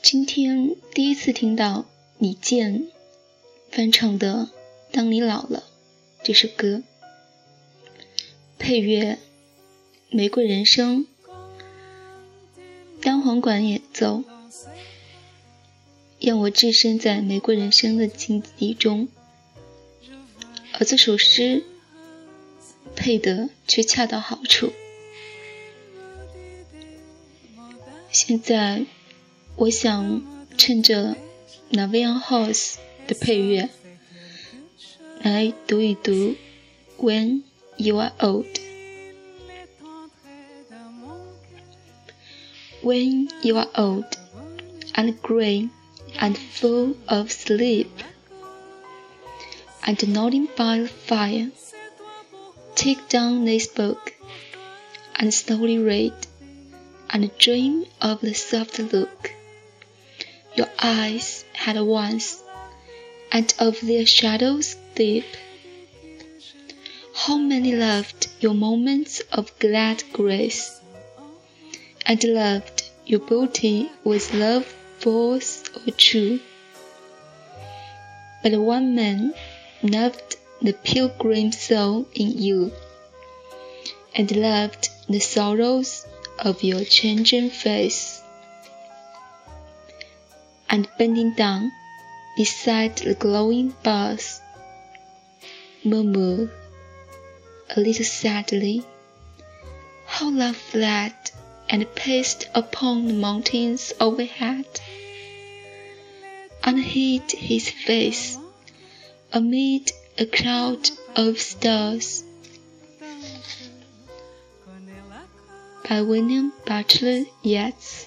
今天第一次听到李健翻唱的《当你老了》这首歌，配乐《玫瑰人生》，单簧管演奏，让我置身在玫瑰人生的境地中，而这首诗配的却恰到好处。现在，我想趁着 La Vie en Rose 的配乐来读一读 When You Are Old。When you are old and gray and full of sleep and nodding by the fire, take down this book and slowly read and dream of the soft look your eyes had once, and of their shadows deep. How many loved your moments of glad grace, and loved your beauty with love false or true. But one man loved the pilgrim soul in you, and loved the sorrows of your changing face. And bending down beside the glowing bars, murmured a little sadly, How love fled and paced upon the mountains overhead, and hid his face amid a cloud of stars. By William Butler Yeats.